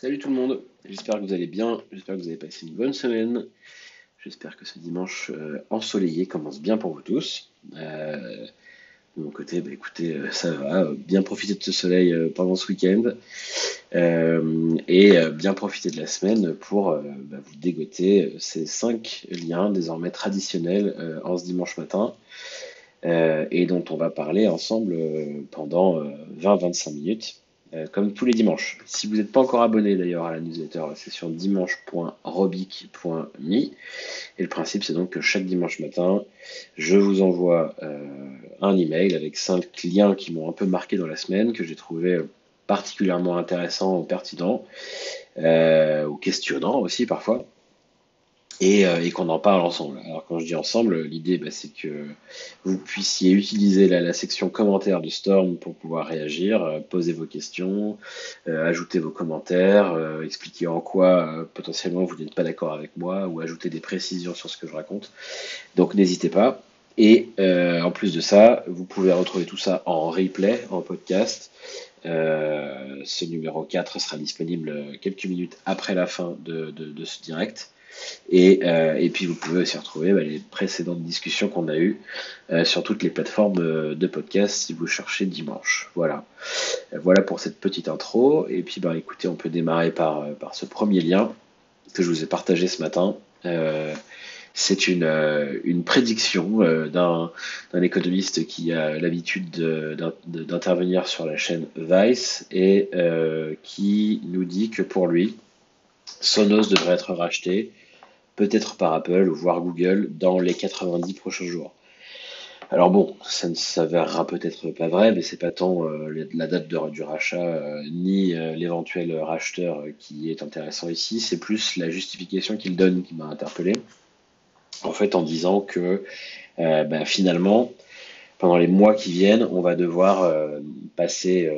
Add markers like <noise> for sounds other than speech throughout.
Salut tout le monde, j'espère que vous allez bien, j'espère que vous avez passé une bonne semaine, j'espère que ce dimanche euh, ensoleillé commence bien pour vous tous. Euh, de mon côté, bah, écoutez, euh, ça va, bien profiter de ce soleil pendant ce week-end et bien profiter de la semaine pour bah, vous dégoter ces cinq liens désormais traditionnels en ce dimanche matin. et dont on va parler ensemble pendant 20-25 minutes. Euh, comme tous les dimanches. Si vous n'êtes pas encore abonné d'ailleurs à la newsletter, c'est sur dimanche.robic.me. Et le principe, c'est donc que chaque dimanche matin, je vous envoie euh, un email avec cinq liens qui m'ont un peu marqué dans la semaine, que j'ai trouvé particulièrement intéressants ou pertinents, euh, ou questionnants aussi parfois. Euh, et, qu'on en parle ensemble. Alors quand je dis ensemble, l'idée bah, c'est que vous puissiez utiliser la, section commentaires de Storm pour pouvoir réagir, euh, poser vos questions, euh, ajouter vos commentaires, expliquer en quoi potentiellement vous n'êtes pas d'accord avec moi ou ajouter des précisions sur ce que je raconte. Donc n'hésitez pas. Et en plus de ça, vous pouvez retrouver tout ça en replay, en podcast. ce numéro 4 sera disponible quelques minutes après la fin de ce direct. Euh, et, puis vous pouvez aussi retrouver bah, les précédentes discussions qu'on a eues euh, sur toutes les plateformes euh, de podcast si vous cherchez dimanche. Voilà. voilà pour cette petite intro. Et puis bah, écoutez, on peut démarrer par, par ce premier lien que je vous ai partagé ce matin. c'est une, une prédiction d'un économiste qui a l'habitude d'intervenir sur la chaîne Vice et qui nous dit que pour lui, Sonos devrait être racheté peut-être par Apple ou voire Google dans les 90 prochains jours. Alors bon, ça ne s'avérera peut-être pas vrai, mais c'est pas tant euh, la date du rachat euh, ni euh, l'éventuel racheteur qui est intéressant ici, c'est plus la justification qu'il donne qui m'a interpellé. En fait, en disant que ben, finalement, pendant les mois qui viennent, on va devoir passer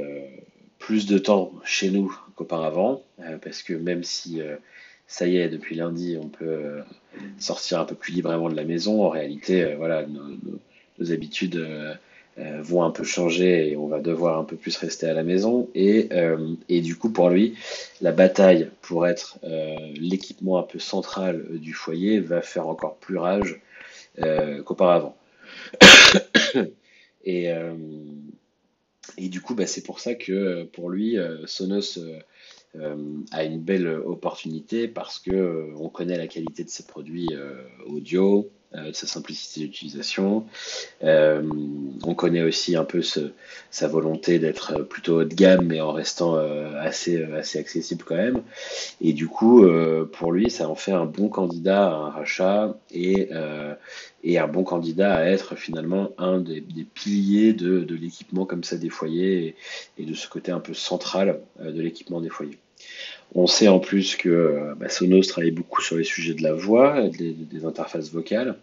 plus de temps chez nous qu'auparavant, parce que même si ça y est, depuis lundi, on peut euh, sortir un peu plus librement de la maison. En réalité, euh, voilà, nos, habitudes euh, vont un peu changer et on va devoir un peu plus rester à la maison. Et, et du coup, pour lui, la bataille pour être l'équipement un peu central du foyer va faire encore plus rage qu'auparavant. <coughs> et, et du coup, bah, c'est pour ça que pour lui, Sonos euh, a une belle opportunité parce que euh, on connaît la qualité de ses produits euh, audio, sa simplicité d'utilisation. on connaît aussi un peu sa volonté d'être plutôt haut de gamme, mais en restant assez, assez accessible quand même. Et du coup, pour lui, ça en fait un bon candidat à un rachat et, et un bon candidat à être finalement un des, piliers de, l'équipement comme ça des foyers et, de ce côté un peu central de l'équipement des foyers. On sait en plus que euh, bah, Sonos travaille beaucoup sur les sujets de la voix, des, interfaces vocales.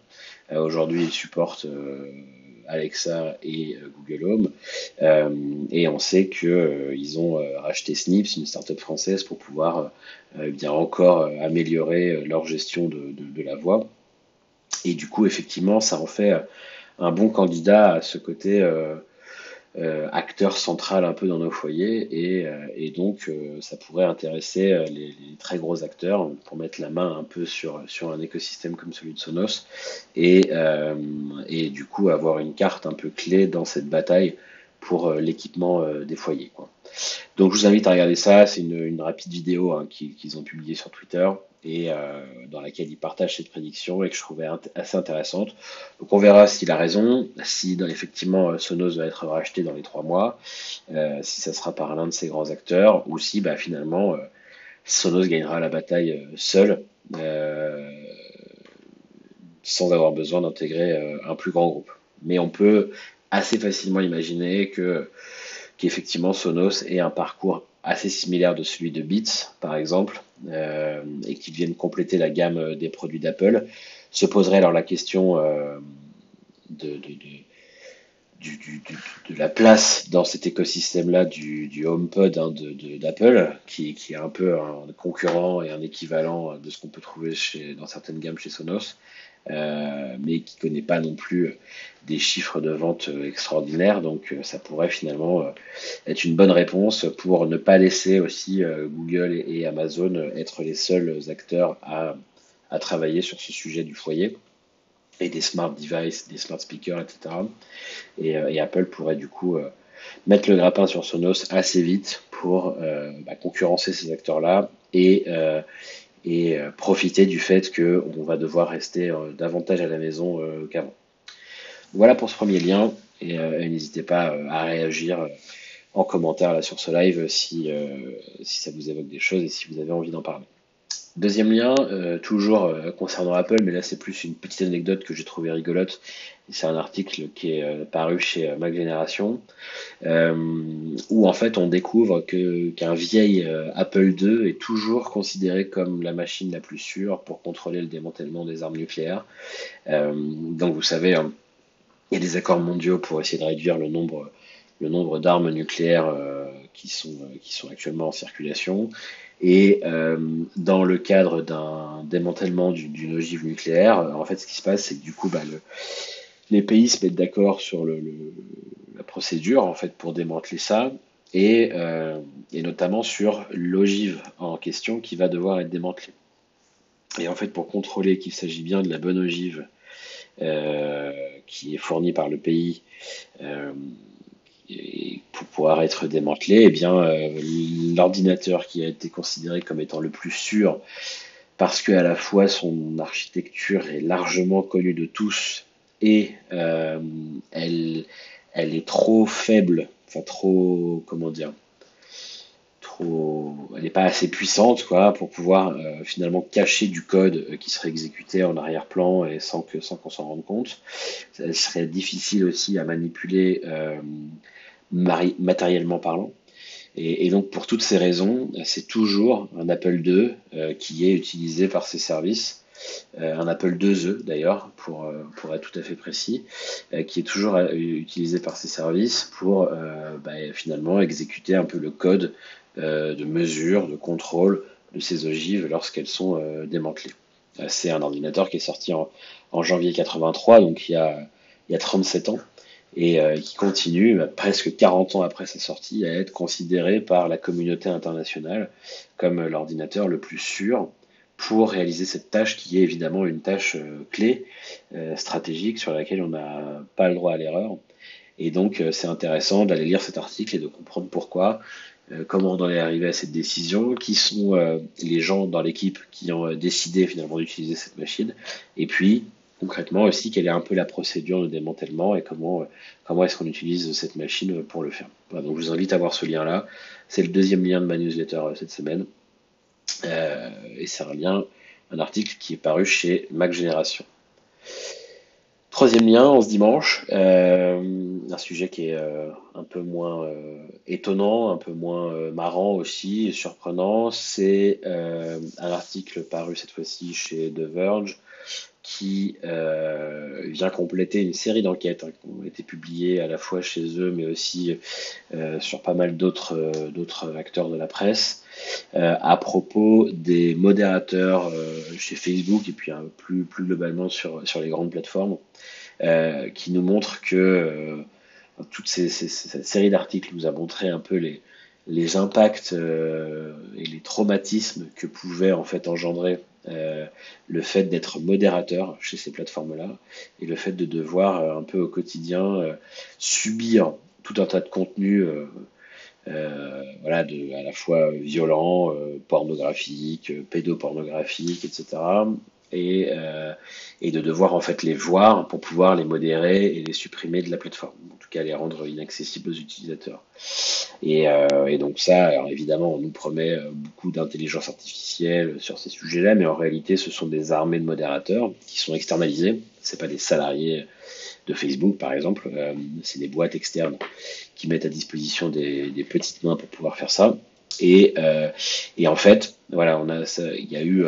Euh, aujourd'hui, il supporte euh, Alexa et Google Home. et on sait qu'ils ont racheté Snips, une startup française, pour pouvoir bien encore améliorer leur gestion de, la voix. Et du coup, effectivement, ça en fait un bon candidat à ce côté euh, acteur central un peu dans nos foyers. Et, euh, donc euh, ça pourrait intéresser les, très gros acteurs pour mettre la main un peu sur, sur un écosystème comme celui de Sonos. Et, et du coup avoir une carte un peu clé dans cette bataille pour l'équipement des foyers. Donc je vous invite à regarder ça, c'est une, une, rapide vidéo hein, qu'ils ont publiée sur Twitter et euh, dans laquelle il partage cette prédiction et que je trouvais assez intéressante. Donc on verra s'il a raison, si effectivement euh, Sonos va être racheté dans les trois mois, euh, si ça sera par l'un de ces grands acteurs, ou si bah, finalement Sonos gagnera la bataille seul, sans avoir besoin d'intégrer un plus grand groupe. Mais on peut assez facilement imaginer que qu'effectivement Sonos ait un parcours assez similaire de celui de Beats, par exemple, euh, et qui viennent compléter la gamme des produits d'Apple, se poserait alors la question euh, de, la place dans cet écosystème-là du, HomePod hein, d'Apple, qui, est un peu un concurrent et un équivalent de ce qu'on peut trouver dans certaines gammes chez Sonos. Mais qui ne connaît pas non plus des chiffres de vente extraordinaires. Donc ça pourrait finalement être une bonne réponse pour ne pas laisser aussi Google et Amazon être les seuls acteurs à, travailler sur ce sujet du foyer et des smart devices, des smart speakers, etc. Euh, et, Apple pourrait du coup euh, mettre le grappin sur Sonos assez vite pour euh, bah, concurrencer ces acteurs-là et, et profiter du fait qu'on va devoir rester davantage à la maison qu'avant. Voilà pour ce premier lien et, n'hésitez pas à réagir en commentaire là, sur ce live si, si ça vous évoque des choses et si vous avez envie d'en parler. Deuxième lien, euh, toujours euh, concernant Apple, mais là c'est plus une petite anecdote que j'ai trouvé rigolote. C'est un article qui est euh, paru chez Mac Génération, où en fait on découvre que qu'un vieil Apple II est toujours considéré comme la machine la plus sûre pour contrôler le démantèlement des armes nucléaires. donc vous savez, hein, il y a des accords mondiaux pour essayer de réduire le nombre le nombre d'armes nucléaires qui sont qui sont actuellement en circulation. Et euh, dans le cadre d'un démantèlement d'une ogive nucléaire, en fait, ce qui se passe, c'est que du coup, bah, le, les pays se mettent d'accord sur le, la procédure en fait pour démanteler ça, et, euh, et notamment sur l'ogive en question qui va devoir être démantelée. Et en fait, pour contrôler qu'il s'agit bien de la bonne ogive euh, qui est fournie par le pays, euh, pour pouvoir être démantelé, eh bien, euh, l'ordinateur qui a été considéré comme étant le plus sûr, parce que à la fois son architecture est largement connue de tous et euh, elle, elle est trop faible, enfin trop, comment dire, trop, elle n'est pas assez puissante quoi pour pouvoir euh, finalement cacher du code qui serait exécuté en arrière-plan et sans que sans qu'on s'en rende compte. Ça serait difficile aussi à manipuler matériellement parlant. Et, donc pour toutes ces raisons, c'est toujours un Apple II euh, qui est utilisé par ces services, euh, un Apple IIe d'ailleurs, pour, euh, pour être tout à fait précis, qui est toujours utilisé par ces services pour bah, finalement exécuter un peu le code de mesure, de contrôle de ces ogives lorsqu'elles sont démantelées. C'est un ordinateur qui est sorti en, en janvier 83, donc il y a, il y a 37 ans et euh, qui continue, bah, presque 40 ans après sa sortie, à être considéré par la communauté internationale comme l'ordinateur le plus sûr pour réaliser cette tâche qui est évidemment une tâche euh, clé, euh, stratégique, sur laquelle on n'a pas le droit à l'erreur. Et donc c'est intéressant d'aller lire cet article et de comprendre pourquoi, comment on en est arrivé à cette décision, qui sont les gens dans l'équipe qui ont décidé finalement d'utiliser cette machine, et puis concrètement aussi quelle est un peu la procédure de démantèlement et comment, euh, comment est-ce qu'on utilise cette machine pour le faire. je vous invite à voir ce lien-là. C'est le deuxième lien de ma newsletter euh, cette semaine. Euh, et c'est un lien, un article qui est paru chez Mac Génération. Troisième lien, en ce dimanche, un sujet qui est un peu moins étonnant, un peu moins marrant aussi, surprenant, c'est un article paru cette fois-ci chez The Verge qui euh, vient compléter une série d'enquêtes hein, qui ont été publiées à la fois chez eux, mais aussi euh, sur pas mal d'autres euh, acteurs de la presse, à propos des modérateurs chez Facebook et puis plus, plus globalement sur, sur les grandes plateformes, qui nous montrent que toute cette série d'articles nous a montré un peu les, les impacts et les traumatismes que pouvait en fait engendrer euh, le fait d'être modérateur chez ces plateformes-là et le fait de devoir euh, un peu au quotidien euh, subir tout un tas de contenus voilà, à la fois violents, pornographiques, pédopornographiques, etc et, et de devoir en fait les voir pour pouvoir les modérer et les supprimer de la plateforme, cas les rendre inaccessibles aux utilisateurs. Et, euh, donc ça, évidemment, on nous promet euh, beaucoup d'intelligence artificielle sur ces sujets-là, mais en réalité, ce sont des armées de modérateurs qui sont externalisés. C'est pas des salariés de Facebook, par exemple, euh, c'est des boîtes externes qui mettent à disposition des, petites mains pour pouvoir faire ça. Et, en fait, voilà, il y a eu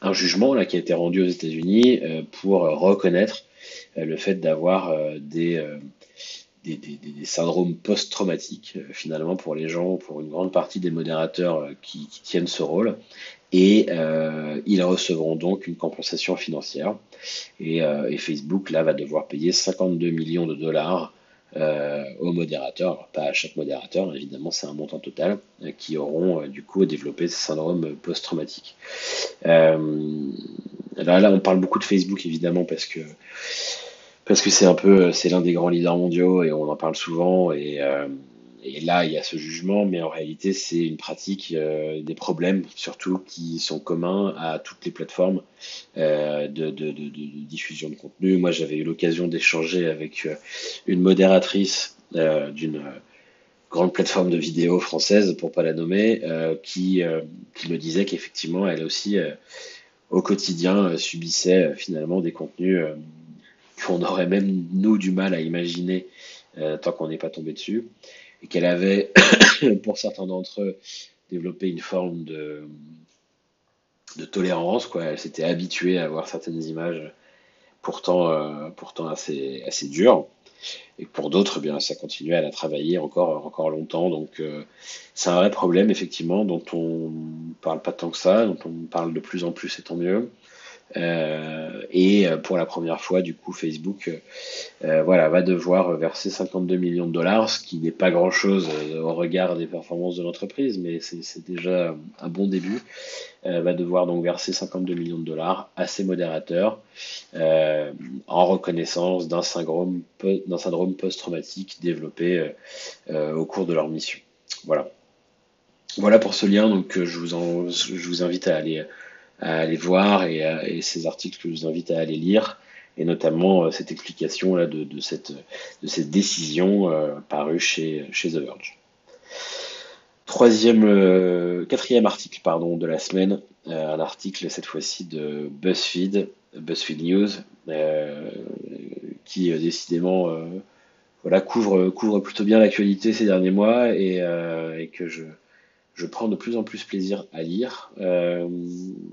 un jugement là, qui a été rendu aux États-Unis pour reconnaître le fait d'avoir euh, des, des, syndromes post-traumatiques finalement pour les gens, pour une grande partie des modérateurs qui, tiennent ce rôle. et ils recevront donc une compensation financière. Et, Facebook, là, va devoir payer 52 millions de dollars euh, aux modérateurs, pas à chaque modérateur, évidemment c'est un montant total, euh, qui auront euh, du coup développé ce syndrome post-traumatique. Là, on parle beaucoup de Facebook évidemment parce que parce que c'est un peu c'est l'un des grands leaders mondiaux et on en parle souvent et et là, il y a ce jugement, mais en réalité, c'est une pratique, euh, des problèmes surtout qui sont communs à toutes les plateformes euh, de, diffusion de contenu. Moi, j'avais eu l'occasion d'échanger avec euh, une modératrice euh, d'une grande plateforme de vidéo française, pour pas la nommer, qui, qui me disait qu'effectivement, elle aussi, au quotidien, subissait finalement des contenus qu'on aurait même, nous, du mal à imaginer tant qu'on n'est pas tombé dessus et qu'elle avait, <coughs> pour certains d'entre eux, développé une forme de, de tolérance. Quoi. Elle s'était habituée à voir certaines images pourtant, euh, pourtant assez, assez dures. Et pour d'autres, eh bien, ça continuait à la travailler encore, encore longtemps. Donc, euh, c'est un vrai problème, effectivement, dont on parle pas tant que ça, dont on parle de plus en plus, et tant mieux. Euh, et euh, pour la première fois, du coup, Facebook euh, voilà, va devoir verser 52 millions de dollars, ce qui n'est pas grand-chose au regard des performances de l'entreprise, mais c'est déjà un bon début. va devoir donc verser 52 millions de dollars à ses modérateurs en reconnaissance d'un syndrome, post-traumatique développé au cours de leur mission. Voilà. Voilà pour ce lien, donc je vous, je vous invite à aller à aller voir et, et, ces articles que je vous invite à aller lire et notamment euh, cette explication là de, cette, de cette décision euh, parue chez, chez The Verge. Troisième, euh, quatrième article pardon de la semaine, euh, un article cette fois-ci de BuzzFeed, BuzzFeed News, qui décidément voilà couvre couvre plutôt bien l'actualité ces derniers mois et, et que je je prends de plus en plus plaisir à lire. Euh,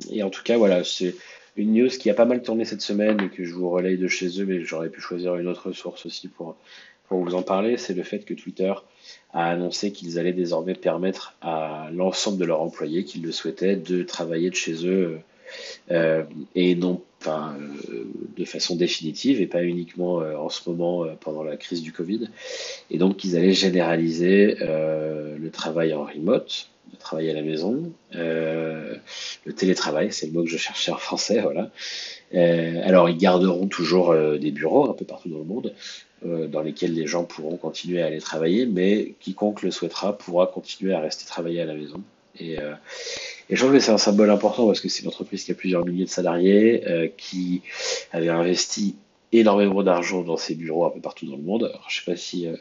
et en tout cas, voilà, c'est une news qui a pas mal tourné cette semaine et que je vous relaye de chez eux, mais j'aurais pu choisir une autre source aussi pour, vous en parler. C'est le fait que Twitter a annoncé qu'ils allaient désormais permettre à l'ensemble de leurs employés qui le souhaitaient de travailler de chez eux euh, et non euh, de façon définitive et pas uniquement euh, en ce moment pendant la crise du Covid. Et donc ils allaient généraliser le travail en remote, le travail à la maison, le télétravail, c'est le mot que je cherchais en français, voilà. alors ils garderont toujours des bureaux un peu partout dans le monde, dans lesquels les gens pourront continuer à aller travailler, mais quiconque le souhaitera pourra continuer à rester travailler à la maison. Et je trouve que c'est un symbole important parce que c'est une entreprise qui a plusieurs milliers de salariés, euh, qui avait investi énormément d'argent dans ses bureaux un peu partout dans le monde. Alors, je sais pas si euh,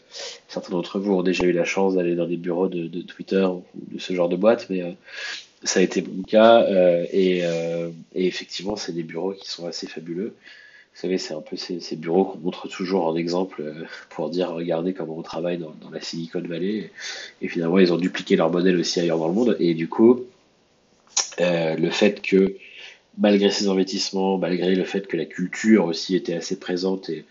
certains d'entre vous ont déjà eu la chance d'aller dans des bureaux de, Twitter ou de ce genre de boîte, mais euh, ça a été mon cas. Et, effectivement, c'est des bureaux qui sont assez fabuleux. Vous savez, c'est un peu ces, bureaux qu'on montre toujours en exemple pour dire regardez comment on travaille dans la Silicon Valley. Et finalement, ils ont dupliqué leur modèle aussi ailleurs dans le monde. Et du coup, euh, le fait que malgré ces investissements, malgré le fait que la culture aussi était assez présente et,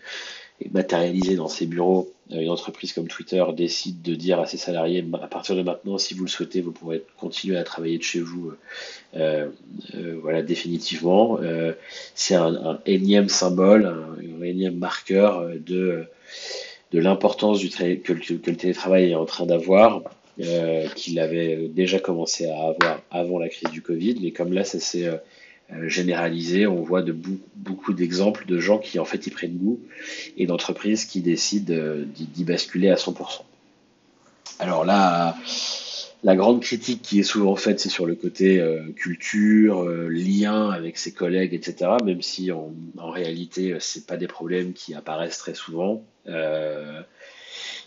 matérialisée dans ces bureaux, euh, une entreprise comme Twitter décide de dire à ses salariés à partir de maintenant, si vous le souhaitez, vous pourrez continuer à travailler de chez vous, euh, voilà définitivement. c'est un, énième symbole, un, énième marqueur de de l'importance du que, que, le télétravail est en train d'avoir euh, qu'il avait déjà commencé à avoir avant la crise du Covid, mais comme là ça s'est euh, euh, généralisé, on voit de beaucoup d'exemples de gens qui en fait y prennent goût et d'entreprises qui décident d'y basculer à 100%. Alors là, la grande critique qui est souvent faite, c'est sur le côté culture, lien avec ses collègues, etc. Même si en, en réalité, c'est pas des problèmes qui apparaissent très souvent. Euh,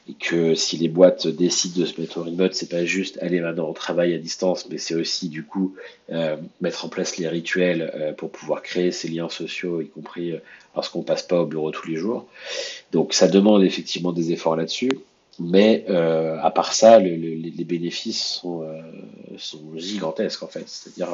et que si les boîtes décident de se mettre au remote, c'est pas juste aller maintenant au travail à distance, mais c'est aussi du coup euh, mettre en place les rituels euh, pour pouvoir créer ces liens sociaux, y compris euh, lorsqu'on passe pas au bureau tous les jours. Donc ça demande effectivement des efforts là-dessus, mais à part ça, le, les bénéfices sont, sont gigantesques en fait. C'est-à-dire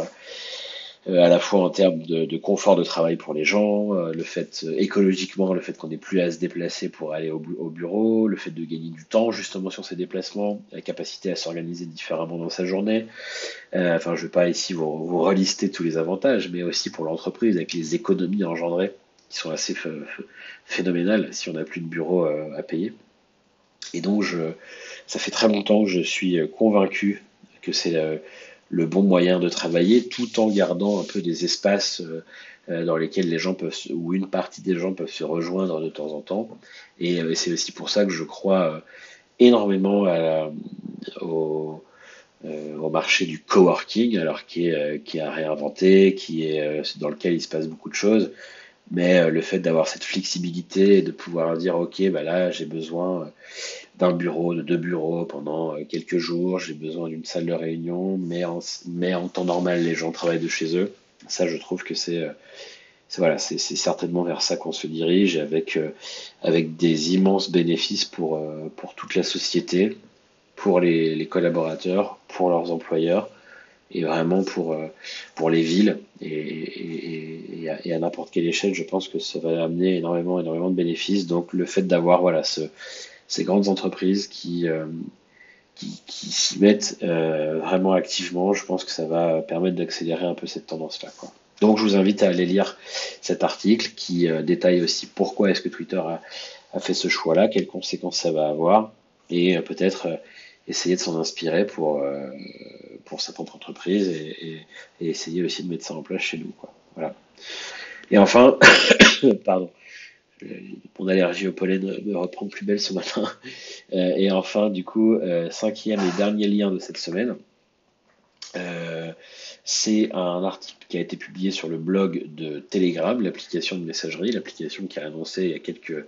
à la fois en termes de, confort de travail pour les gens, euh, le fait euh, écologiquement, le fait qu'on n'ait plus à se déplacer pour aller au, bureau, le fait de gagner du temps justement sur ces déplacements, la capacité à s'organiser différemment dans sa journée. enfin, je ne vais pas ici vous, vous relister tous les avantages, mais aussi pour l'entreprise avec les économies engendrées qui sont assez phénoménales si on n'a plus de bureau à payer. Et donc, ça fait très longtemps que je suis convaincu que c'est le bon moyen de travailler tout en gardant un peu des espaces euh, euh, dans lesquels les gens peuvent, ou une partie des gens peuvent se rejoindre de temps en temps. Et euh, c'est aussi pour ça que je crois énormément au, marché du coworking, alors qui est, qui a réinventé, qui est dans lequel il se passe beaucoup de choses. Mais le fait d'avoir cette flexibilité et de pouvoir dire ok, bah là j'ai besoin d'un bureau, de deux bureaux pendant euh, quelques jours. J'ai besoin d'une salle de réunion, mais en, temps normal, les gens travaillent de chez eux. Ça, je trouve que c'est euh, voilà, c'est certainement vers ça qu'on se dirige, avec, euh, des immenses bénéfices pour, toute la société, pour les, collaborateurs, pour leurs employeurs, et vraiment pour, pour les villes. Et, à, n'importe quelle échelle, je pense que ça va amener énormément, énormément de bénéfices. Donc le fait d'avoir voilà, ce, ces grandes entreprises qui, euh, qui, s'y mettent euh, vraiment activement, je pense que ça va permettre d'accélérer un peu cette tendance-là. Donc je vous invite à aller lire cet article qui euh, détaille aussi pourquoi est-ce que Twitter a fait ce choix-là, quelles conséquences ça va avoir, et peut-être essayer de s'en inspirer pour, pour sa propre entreprise et, essayer aussi de mettre ça en place chez nous. Quoi. Voilà. Et enfin, <coughs> pardon, mon allergie au pollen me reprend plus belle ce matin. Euh, et enfin, du coup, euh, cinquième et dernier lien de cette semaine, euh, c'est un article qui a été publié sur le blog de Telegram, l'application de messagerie, l'application qui a annoncé il y a quelques,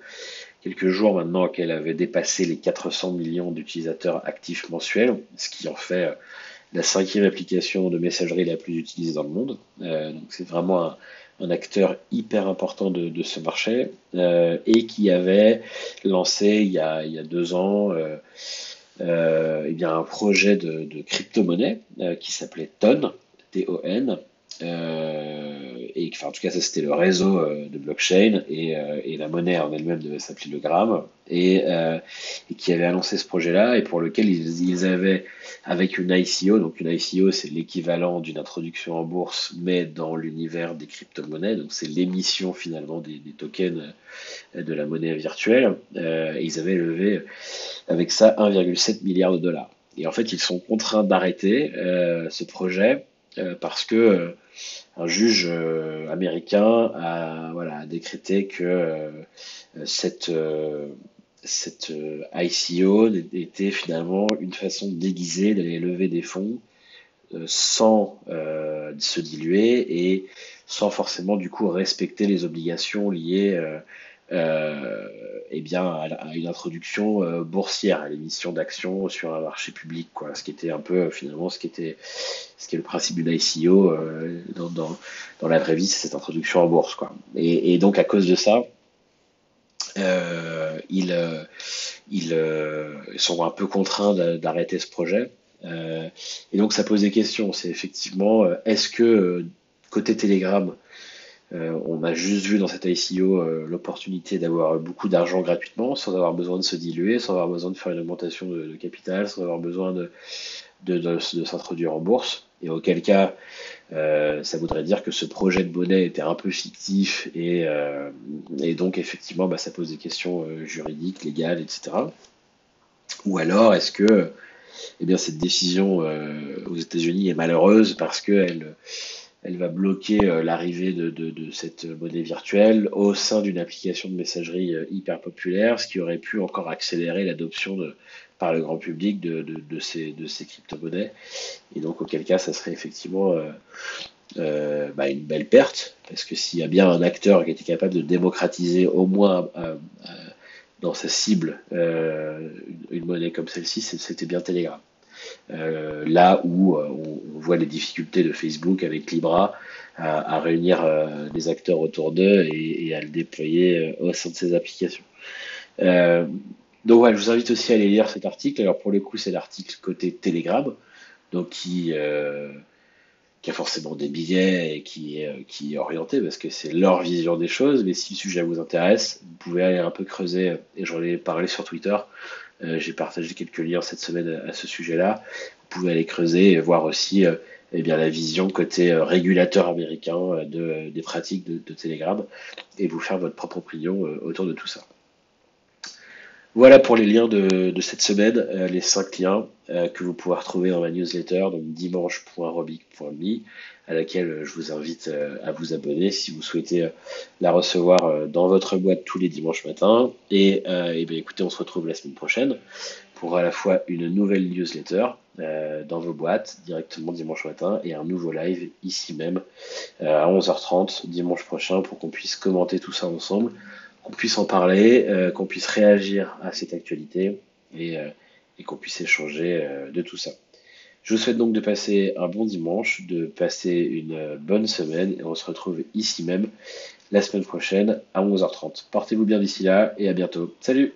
quelques jours maintenant qu'elle avait dépassé les 400 millions d'utilisateurs actifs mensuels, ce qui en fait la cinquième application de messagerie la plus utilisée dans le monde. donc c'est vraiment un, acteur hyper important de, ce marché euh, et qui avait lancé il y a, il y a deux ans euh, euh, eh bien un projet de, de crypto-monnaie euh, qui s'appelait TON, T-O-N, euh, enfin, en tout cas, ça c'était le réseau euh, de blockchain et, euh, et, la monnaie en elle-même devait s'appeler le Gram. Et, et, qui avait annoncé ce projet-là et pour lequel ils, avaient, avec une ICO, donc une ICO c'est l'équivalent d'une introduction en bourse, mais dans l'univers des crypto-monnaies, donc c'est l'émission finalement des, des, tokens de la monnaie virtuelle, et ils avaient levé avec ça 1,7 milliard de dollars. Et en fait, ils sont contraints d'arrêter ce projet parce que un juge euh, américain a, voilà, décrété que euh, cette, euh, cette ICO était finalement une façon déguisée d'aller lever des fonds sans se diluer et sans forcément du coup respecter les obligations liées euh, eh bien, à, une introduction euh, boursière, à l'émission d'actions sur un marché public, quoi. Ce qui était un peu finalement ce qui était, ce qui est le principe d'une ICO euh, dans, dans, la vraie vie, c'est cette introduction en bourse, quoi. Et, donc à cause de ça, euh, ils, euh, ils, ils, sont un peu contraints d'arrêter ce projet. et donc ça pose des questions. C'est effectivement, est-ce que côté Telegram euh, on a juste vu dans cette ICO euh, l'opportunité d'avoir beaucoup d'argent gratuitement, sans avoir besoin de se diluer, sans avoir besoin de faire une augmentation de, capital, sans avoir besoin de, s'introduire en bourse. Et auquel cas, euh, ça voudrait dire que ce projet de monnaie était un peu fictif et, et donc effectivement, bah, ça pose des questions juridiques, légales, etc. Ou alors, est-ce que eh bien, cette décision aux États-Unis est malheureuse parce qu'elle elle va bloquer euh, l'arrivée de, cette monnaie virtuelle au sein d'une application de messagerie euh, hyper populaire, ce qui aurait pu encore accélérer l'adoption par le grand public de, ces, crypto-monnaies. Et donc, auquel cas, ça serait effectivement euh, bah, une belle perte, parce que s'il y a bien un acteur qui était capable de démocratiser au moins dans sa cible une, monnaie comme celle-ci, c'était bien Telegram. Euh, là où euh, on, voit les difficultés de Facebook avec Libra à, réunir euh, des acteurs autour d'eux et, à le déployer au sein de ses applications. donc voilà, je vous invite aussi à aller lire cet article. Alors pour le coup, c'est l'article côté Telegram, donc qui a forcément des billets et qui est, qui est orienté parce que c'est leur vision des choses. Mais si le sujet vous intéresse, vous pouvez aller un peu creuser, et j'en ai parlé sur Twitter. J'ai partagé quelques liens cette semaine à, ce sujet-là. Vous pouvez aller creuser et voir aussi eh bien, la vision côté régulateur américain de, des pratiques de Telegram et vous faire votre propre opinion autour de tout ça. Voilà pour les liens de, cette semaine, euh, les cinq liens euh, que vous pouvez retrouver dans ma newsletter, donc dimanche.robic.me, à laquelle euh, je vous invite à vous abonner si vous souhaitez la recevoir dans votre boîte tous les dimanches matins. Et, bien, écoutez, on se retrouve la semaine prochaine pour à la fois une nouvelle newsletter dans vos boîtes directement dimanche matin et un nouveau live ici même à 11h30 dimanche prochain pour qu'on puisse commenter tout ça ensemble qu'on puisse en parler, euh, qu'on puisse réagir à cette actualité et, euh, qu'on puisse échanger euh, de tout ça. Je vous souhaite donc de passer un bon dimanche, de passer une bonne semaine et on se retrouve ici même la semaine prochaine à 11h30. Portez-vous bien d'ici là et à bientôt. Salut